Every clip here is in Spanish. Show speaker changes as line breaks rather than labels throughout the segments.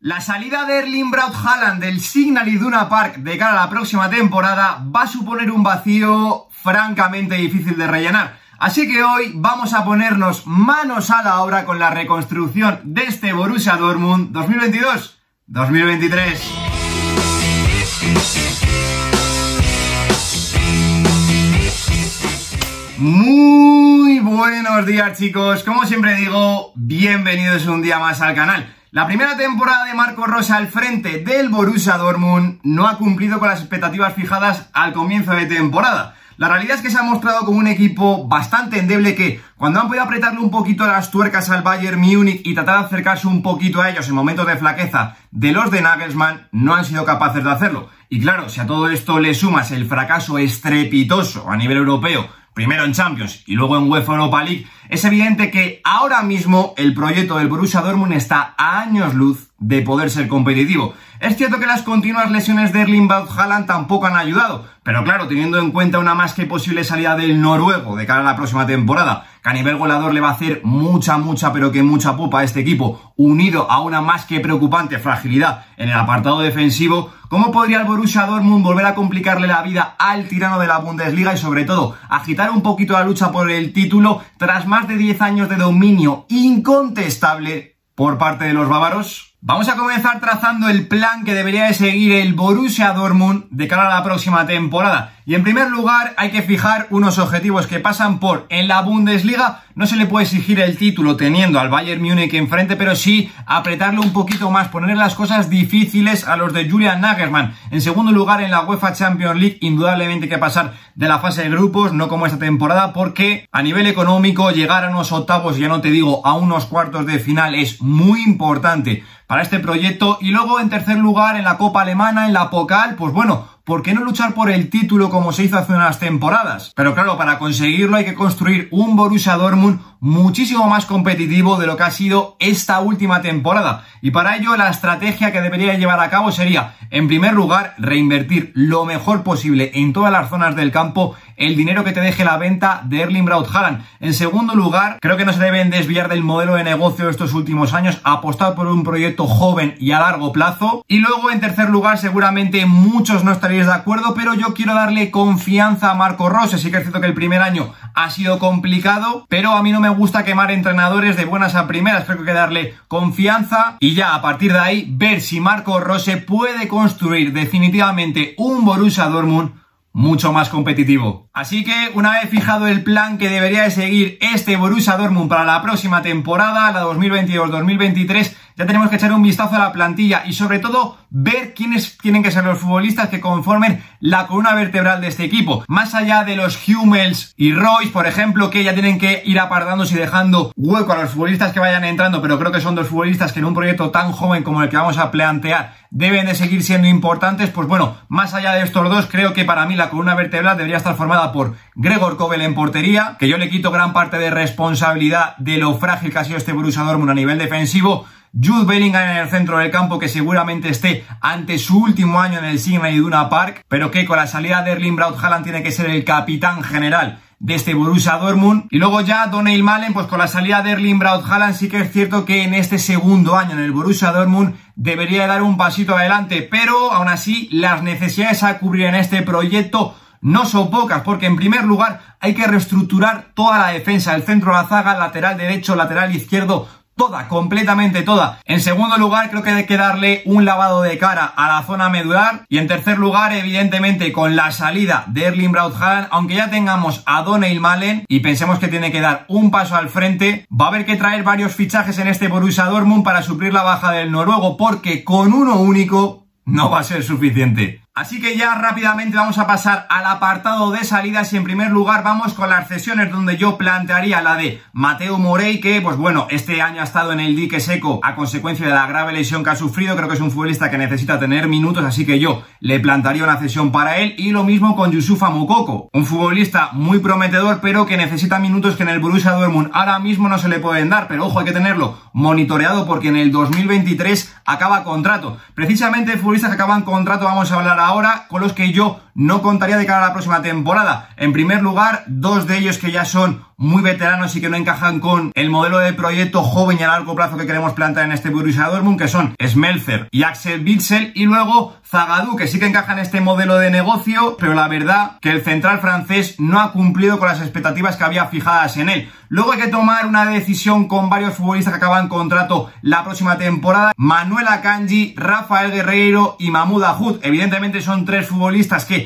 La salida de Erling Braut Haaland del Signal Iduna Park de cara a la próxima temporada va a suponer un vacío francamente difícil de rellenar. Así que hoy vamos a ponernos manos a la obra con la reconstrucción de este Borussia Dortmund 2022-2023. Muy buenos días chicos, como siempre digo, bienvenidos un día más al canal. La primera temporada de Marco Rosa al frente del Borussia Dortmund no ha cumplido con las expectativas fijadas al comienzo de temporada. La realidad es que se ha mostrado como un equipo bastante endeble que, cuando han podido apretarle un poquito las tuercas al Bayern Múnich y tratar de acercarse un poquito a ellos en momentos de flaqueza de los de Nagelsmann, no han sido capaces de hacerlo. Y claro, si a todo esto le sumas el fracaso estrepitoso a nivel europeo primero en Champions y luego en UEFA Europa League, es evidente que ahora mismo el proyecto del Borussia Dortmund está a años luz de poder ser competitivo. Es cierto que las continuas lesiones de Erling Haaland tampoco han ayudado, pero claro, teniendo en cuenta una más que posible salida del noruego de cara a la próxima temporada, que a nivel goleador le va a hacer mucha, mucha, pero que mucha pupa a este equipo, unido a una más que preocupante fragilidad en el apartado defensivo, ¿cómo podría el Borussia Dortmund volver a complicarle la vida al tirano de la Bundesliga y sobre todo agitar un poquito la lucha por el título tras más de 10 años de dominio incontestable por parte de los bávaros? Vamos a comenzar trazando el plan que debería de seguir el Borussia Dortmund de cara a la próxima temporada. Y en primer lugar hay que fijar unos objetivos que pasan por en la Bundesliga no se le puede exigir el título teniendo al Bayern Múnich enfrente, pero sí apretarlo un poquito más, ponerle las cosas difíciles a los de Julian Nagelsmann. En segundo lugar en la UEFA Champions League indudablemente hay que pasar de la fase de grupos, no como esta temporada, porque a nivel económico llegar a unos octavos, ya no te digo a unos cuartos de final es muy importante para este proyecto y luego en tercer lugar en la Copa Alemana, en la Pokal, pues bueno, ¿por qué no luchar por el título como se hizo hace unas temporadas? Pero claro, para conseguirlo hay que construir un Borussia Dortmund muchísimo más competitivo de lo que ha sido esta última temporada. Y para ello la estrategia que debería llevar a cabo sería, en primer lugar, reinvertir lo mejor posible en todas las zonas del campo el dinero que te deje la venta de Erling Braut. En segundo lugar, creo que no se deben desviar del modelo de negocio de estos últimos años, apostar por un proyecto joven y a largo plazo. Y luego, en tercer lugar, seguramente muchos no estaréis de acuerdo, pero yo quiero darle confianza a Marco Rose. Sí que es cierto que el primer año ha sido complicado, pero a mí no me gusta quemar entrenadores de buenas a primeras, creo que darle confianza y ya a partir de ahí ver si Marco Rose puede construir definitivamente un Borussia Dortmund mucho más competitivo. Así que una vez fijado el plan que debería de seguir este Borussia Dortmund para la próxima temporada, la 2022-2023, ya tenemos que echar un vistazo a la plantilla y sobre todo ver quiénes tienen que ser los futbolistas que conformen la columna vertebral de este equipo. Más allá de los Hummels y Royce, por ejemplo, que ya tienen que ir apartándose y dejando hueco a los futbolistas que vayan entrando, pero creo que son dos futbolistas que en un proyecto tan joven como el que vamos a plantear deben de seguir siendo importantes, pues bueno, más allá de estos dos, creo que para mí la columna vertebral debería estar formada por Gregor Kobel en portería, que yo le quito gran parte de responsabilidad de lo frágil que ha sido este Borussia Dortmund a nivel defensivo, Jude Bellingham en el centro del campo que seguramente esté ante su último año en el Signal Iduna Park, pero que con la salida de Erling Braut Haaland tiene que ser el capitán general de este Borussia Dortmund. Y luego ya Donald Malen, pues con la salida de Erling Braut Haaland sí que es cierto que en este segundo año en el Borussia Dortmund debería dar un pasito adelante, pero aún así las necesidades a cubrir en este proyecto no son pocas, porque en primer lugar hay que reestructurar toda la defensa, el centro de la zaga, lateral derecho, lateral izquierdo, toda, completamente toda. En segundo lugar, creo que hay que darle un lavado de cara a la zona medular. Y en tercer lugar, evidentemente, con la salida de Erling Braut aunque ya tengamos a Donald Malen y pensemos que tiene que dar un paso al frente, va a haber que traer varios fichajes en este Borussia Dortmund para suplir la baja del noruego, porque con uno único no va a ser suficiente. Así que ya rápidamente vamos a pasar al apartado de salidas y en primer lugar vamos con las cesiones donde yo plantearía la de Mateo Morey que pues bueno, este año ha estado en el dique seco a consecuencia de la grave lesión que ha sufrido, creo que es un futbolista que necesita tener minutos, así que yo le plantaría una cesión para él. Y lo mismo con Yusufa Mukoko, un futbolista muy prometedor pero que necesita minutos que en el Borussia Dortmund ahora mismo no se le pueden dar, pero ojo hay que tenerlo monitoreado porque en el 2023 acaba contrato. Precisamente futbolistas que acaban contrato vamos a hablar ahora con los que yo no contaría de cara a la próxima temporada. En primer lugar, dos de ellos que ya son muy veteranos y que no encajan con el modelo de proyecto joven y a largo plazo que queremos plantear en este Borussia Dortmund, que son Smelzer y Axel Witsel, y luego Zagadou, que sí que encaja en este modelo de negocio, pero la verdad que el central francés no ha cumplido con las expectativas que había fijadas en él. Luego hay que tomar una decisión con varios futbolistas que acaban contrato la próxima temporada. Manuel Akanji, Rafael Guerreiro y Mahmoud Ahud. Evidentemente son tres futbolistas que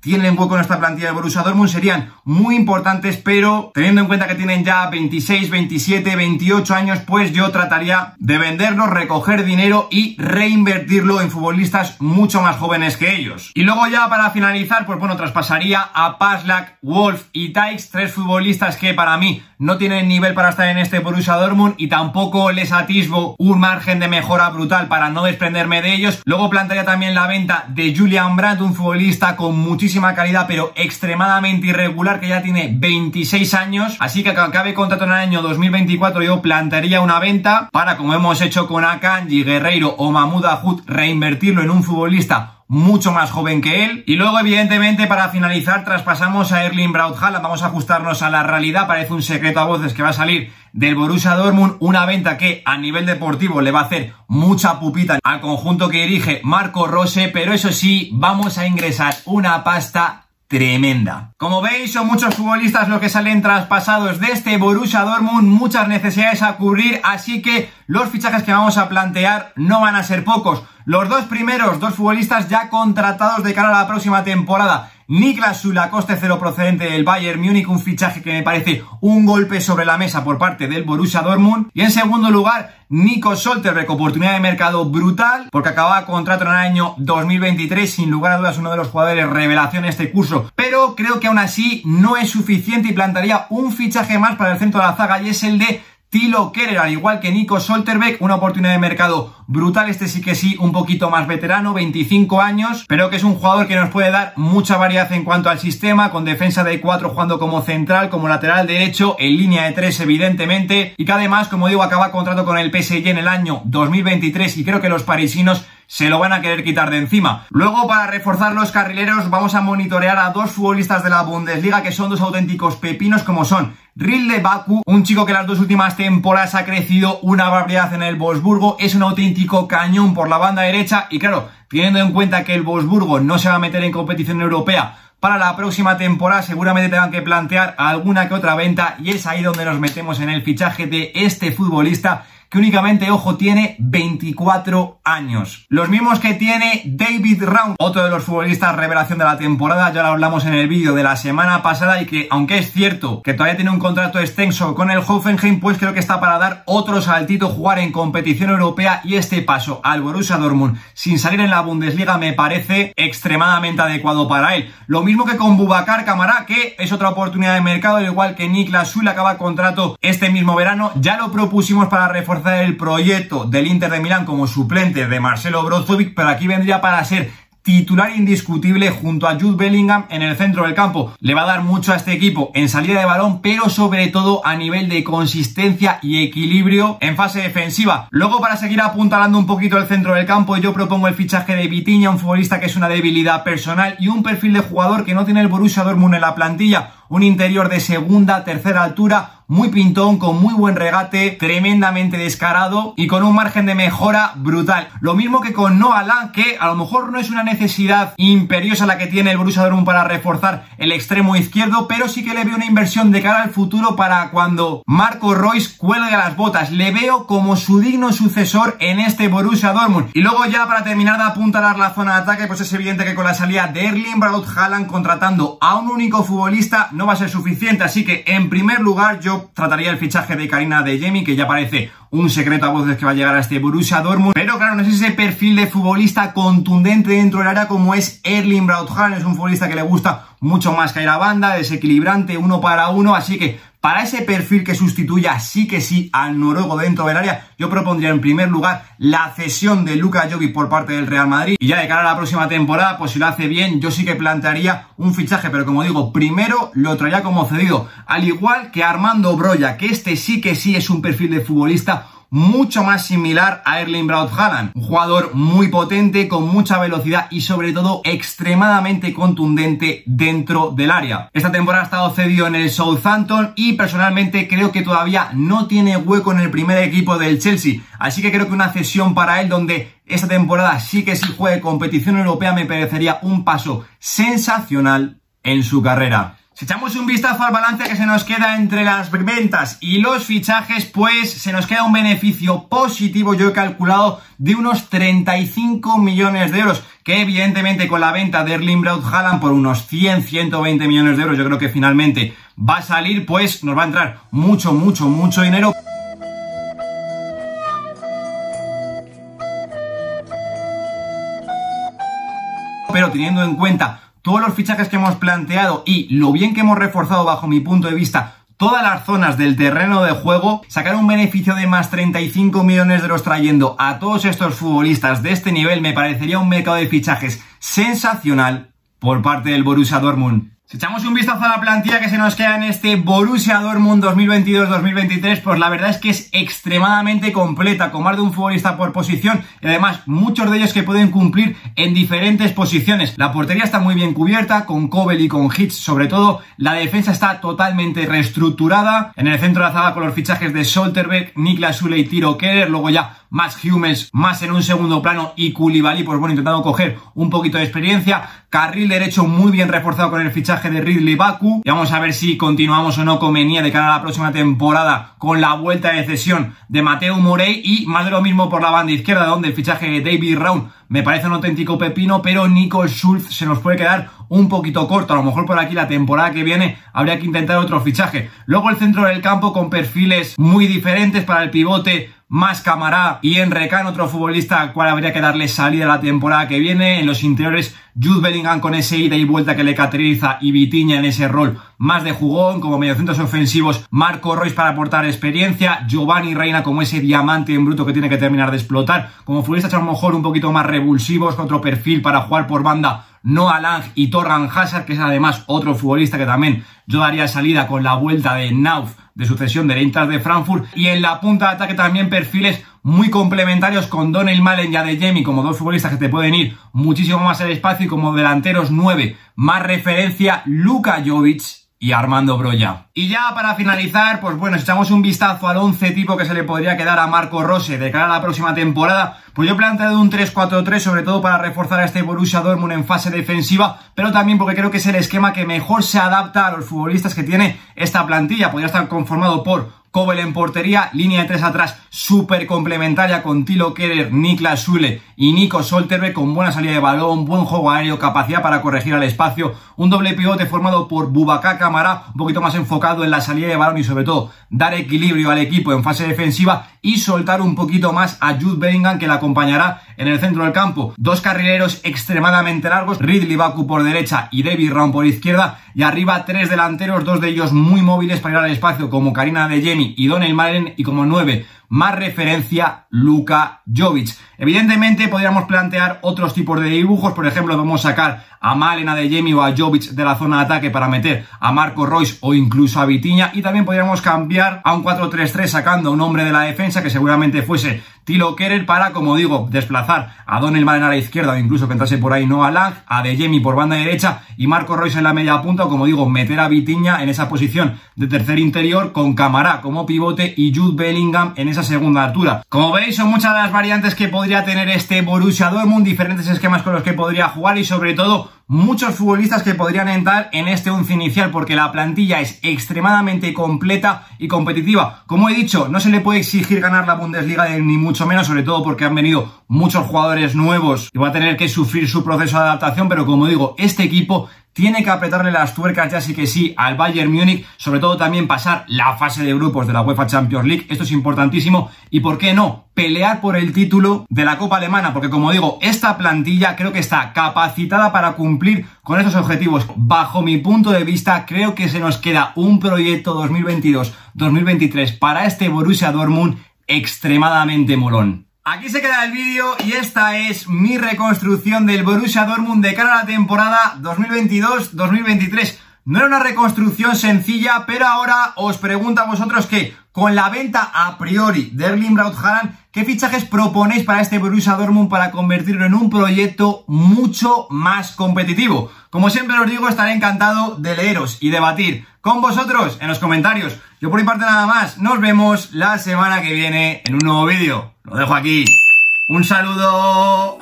tienen hueco en esta plantilla de Borussia Dortmund, serían muy importantes, pero teniendo en cuenta que tienen ya 26, 27, 28 años, pues yo trataría de venderlos, recoger dinero y reinvertirlo en futbolistas mucho más jóvenes que ellos. Y luego ya para finalizar, pues bueno, traspasaría a Paslak, Wolf y Tykes, tres futbolistas que para mí no tienen nivel para estar en este Borussia Dortmund y tampoco les atisbo un margen de mejora brutal para no desprenderme de ellos. Luego plantearía también la venta de Julian Brandt, un futbolista con muchísima calidad pero extremadamente irregular que ya tiene 26 años, así que acabe contrato en el año 2024 yo plantearía una venta para, como hemos hecho con Akanji, Guerreiro o Mahmoud Ahud, reinvertirlo en un futbolista mucho más joven que él. Y luego, evidentemente, para finalizar, traspasamos a Erling Braut. Vamos a ajustarnos a la realidad. Parece un secreto a voces que va a salir del Borussia Dortmund. Una venta que a nivel deportivo le va a hacer mucha pupita al conjunto que dirige Marco Rose. Pero eso sí, vamos a ingresar una pasta tremenda. Como veis, son muchos futbolistas los que salen traspasados de este Borussia Dortmund, muchas necesidades a cubrir, así que los fichajes que vamos a plantear no van a ser pocos. Los dos primeros, dos futbolistas ya contratados de cara a la próxima temporada. Niklas Sula, coste cero procedente del Bayern Múnich, un fichaje que me parece un golpe sobre la mesa por parte del Borussia Dortmund. Y en segundo lugar, Nico Solterbeck, oportunidad de mercado brutal, porque acababa contrato en el año 2023, sin lugar a dudas uno de los jugadores revelación este curso. Pero creo que aún así no es suficiente y plantaría un fichaje más para el centro de la zaga y es el de Tilo Kerer, al igual que Nico Solterbeck, una oportunidad de mercado brutal, este sí que sí, un poquito más veterano, 25 años, pero que es un jugador que nos puede dar mucha variedad en cuanto al sistema, con defensa de 4 jugando como central, como lateral derecho, en línea de 3 evidentemente, y que además, como digo, acaba contrato con el PSG en el año 2023 y creo que los parisinos se lo van a querer quitar de encima. Luego, para reforzar los carrileros, vamos a monitorear a dos futbolistas de la Bundesliga que son dos auténticos pepinos como son Rilde Baku, un chico que las dos últimas temporadas ha crecido una barbaridad en el Wolfsburgo, es un auténtico cañón por la banda derecha y claro, teniendo en cuenta que el Wolfsburgo no se va a meter en competición europea para la próxima temporada seguramente tengan que plantear alguna que otra venta y es ahí donde nos metemos en el fichaje de este futbolista que únicamente, ojo, tiene 24 años. Los mismos que tiene David Round, otro de los futbolistas revelación de la temporada, ya lo hablamos en el vídeo de la semana pasada y que, aunque es cierto que todavía tiene un contrato extenso con el Hoffenheim, pues creo que está para dar otro saltito, jugar en competición europea y este paso al Borussia Dortmund sin salir en la Bundesliga me parece extremadamente adecuado para él. Lo mismo que con Bubacar Camará, que es otra oportunidad de mercado, al igual que Niklas Sul acaba contrato este mismo verano, ya lo propusimos para reforzar el proyecto del Inter de Milán como suplente de Marcelo Brozovic, pero aquí vendría para ser titular indiscutible junto a Jude Bellingham en el centro del campo. Le va a dar mucho a este equipo en salida de balón, pero sobre todo a nivel de consistencia y equilibrio en fase defensiva. Luego, para seguir apuntalando un poquito el centro del campo, yo propongo el fichaje de Vitiña, un futbolista que es una debilidad personal y un perfil de jugador que no tiene el Borussia Dortmund en la plantilla. Un interior de segunda, tercera altura, muy pintón, con muy buen regate, tremendamente descarado y con un margen de mejora brutal. Lo mismo que con Noah Lang, que a lo mejor no es una necesidad imperiosa la que tiene el Borussia Dortmund para reforzar el extremo izquierdo, pero sí que le veo una inversión de cara al futuro para cuando Marco Royce cuelgue las botas. Le veo como su digno sucesor en este Borussia Dortmund. Y luego ya para terminar de apuntalar la zona de ataque, pues es evidente que con la salida de Erling Braut Haaland contratando a un único futbolista no va a ser suficiente, así que en primer lugar yo trataría el fichaje de Karina de Jemi, que ya parece un secreto a voces que va a llegar a este Borussia Dortmund. Pero claro, no es ese perfil de futbolista contundente dentro del área como es Erling Braut. Es un futbolista que le gusta mucho más que ir a banda, desequilibrante, uno para uno. Así que para ese perfil que sustituya sí que sí al noruego dentro del área, yo propondría en primer lugar la cesión de Luka Jovic por parte del Real Madrid. Y ya de cara a la próxima temporada, pues si lo hace bien, yo sí que plantearía un fichaje, pero como digo, primero lo traería como cedido. Al igual que Armando Broya, que este sí que sí es un perfil de futbolista mucho más similar a Erling Braut Haaland, un jugador muy potente, con mucha velocidad y sobre todo extremadamente contundente dentro del área. Esta temporada ha estado cedido en el Southampton y personalmente creo que todavía no tiene hueco en el primer equipo del Chelsea, así que creo que una cesión para él donde esta temporada sí que si juegue competición europea me parecería un paso sensacional en su carrera. Si echamos un vistazo al balance que se nos queda entre las ventas y los fichajes, pues se nos queda un beneficio positivo, yo he calculado, de unos 35 millones de euros, que evidentemente con la venta de Erling Braut Haaland por unos 100, 120 millones de euros, yo creo que finalmente va a salir, pues nos va a entrar mucho, mucho, mucho dinero. Pero teniendo en cuenta todos los fichajes que hemos planteado y lo bien que hemos reforzado bajo mi punto de vista todas las zonas del terreno de juego, sacar un beneficio de más 35 millones de euros trayendo a todos estos futbolistas de este nivel me parecería un mercado de fichajes sensacional por parte del Borussia Dortmund. Si echamos un vistazo a la plantilla que se nos queda en este Borussia Dortmund 2022-2023, pues la verdad es que es extremadamente completa, con más de un futbolista por posición y además muchos de ellos que pueden cumplir en diferentes posiciones. La portería está muy bien cubierta, con Kobel y con Hitch sobre todo. La defensa está totalmente reestructurada. En el centro de la zaga con los fichajes de Solterberg, Niklas Sule y Tiro Keller, luego ya más Hummels, más en un segundo plano y Koulibaly, pues bueno, intentando coger un poquito de experiencia. Carril derecho muy bien reforzado con el fichaje de Ridley Baku. Y vamos a ver si continuamos o no con Menía de cara a la próxima temporada con la vuelta de cesión de Mateo Morey y más de lo mismo por la banda izquierda, donde el fichaje de David Round me parece un auténtico pepino, pero Nico Schultz se nos puede quedar un poquito corto. A lo mejor por aquí la temporada que viene habría que intentar otro fichaje. Luego el centro del campo con perfiles muy diferentes para el pivote más Camará y Enrecan, otro futbolista al cual habría que darle salida la temporada que viene. En los interiores, Jude Bellingham con ese ida y vuelta que le caracteriza y Vitiña en ese rol más de jugón, como mediocentros ofensivos, Marco Royce para aportar experiencia, Giovanni Reina como ese diamante en bruto que tiene que terminar de explotar, como futbolistas a lo mejor un poquito más revulsivos, con otro perfil para jugar por banda Noah Lang y Torran Hazard, que es además otro futbolista que también yo daría salida con la vuelta de Nauf de sucesión de Eintracht de Frankfurt. Y en la punta de ataque también perfiles muy complementarios con Donel Malen y Adeyemi como dos futbolistas que te pueden ir muchísimo más al espacio y como delanteros 9 más referencia Luka Jovic y Armando Broya. Y ya para finalizar, pues bueno, si echamos un vistazo al 11 tipo que se le podría quedar a Marco Rose de cara a la próxima temporada, pues yo he planteado un 3-4-3 sobre todo para reforzar a este Borussia Dortmund en fase defensiva, pero también porque creo que es el esquema que mejor se adapta a los futbolistas que tiene esta plantilla. Podría estar conformado por Kobel en portería, línea de tres atrás súper complementaria con Tilo Keller, Niklas Sule y Nico Solterbe con buena salida de balón, buen juego aéreo, capacidad para corregir al espacio, un doble pivote formado por Bubaka Camara, un poquito más enfocado en la salida de balón y sobre todo dar equilibrio al equipo en fase defensiva y soltar un poquito más a Jude Bellingham que la acompañará en el centro del campo. Dos carrileros extremadamente largos, Ridley Baku por derecha y David Round por izquierda y arriba tres delanteros, dos de ellos muy móviles para ir al espacio como Karina de Jenny y Donel Malen y como nueve más referencia Luka Jovic. Evidentemente podríamos plantear otros tipos de dibujos, por ejemplo vamos a sacar a Malena de Jemi o a Jovic de la zona de ataque para meter a Marco Royce o incluso a Vitiña y también podríamos cambiar a un 4-3-3 sacando a un hombre de la defensa que seguramente fuese Tilo Kerer para, como digo, desplazar a Donel Malen a la izquierda o incluso que entrase por ahí Noah Lang, a De Jemi por banda derecha y Marco Royce en la media punta, o como digo, meter a Vitiña en esa posición de tercer interior con Camará como pivote y Jude Bellingham en esa segunda altura. Como veis, son muchas las variantes que podría tener este Borussia Dortmund, diferentes esquemas con los que podría jugar y sobre todo muchos futbolistas que podrían entrar en este once inicial porque la plantilla es extremadamente completa y competitiva. Como he dicho, no se le puede exigir ganar la Bundesliga ni mucho menos, sobre todo porque han venido muchos jugadores nuevos y va a tener que sufrir su proceso de adaptación, pero como digo, este equipo tiene que apretarle las tuercas ya sí que sí al Bayern Múnich, sobre todo también pasar la fase de grupos de la UEFA Champions League, esto es importantísimo, y por qué no, pelear por el título de la Copa Alemana, porque como digo, esta plantilla creo que está capacitada para cumplir con estos objetivos. Bajo mi punto de vista, creo que se nos queda un proyecto 2022-2023 para este Borussia Dortmund extremadamente molón. Aquí se queda el vídeo y esta es mi reconstrucción del Borussia Dortmund de cara a la temporada 2022-2023. No era una reconstrucción sencilla, pero ahora os pregunto a vosotros que, con la venta a priori de Erling Braut ¿qué fichajes proponéis para este Borussia Dortmund para convertirlo en un proyecto mucho más competitivo? Como siempre os digo, estaré encantado de leeros y debatir con vosotros en los comentarios. Yo por mi parte nada más, nos vemos la semana que viene en un nuevo vídeo. Lo dejo aquí. Un saludo.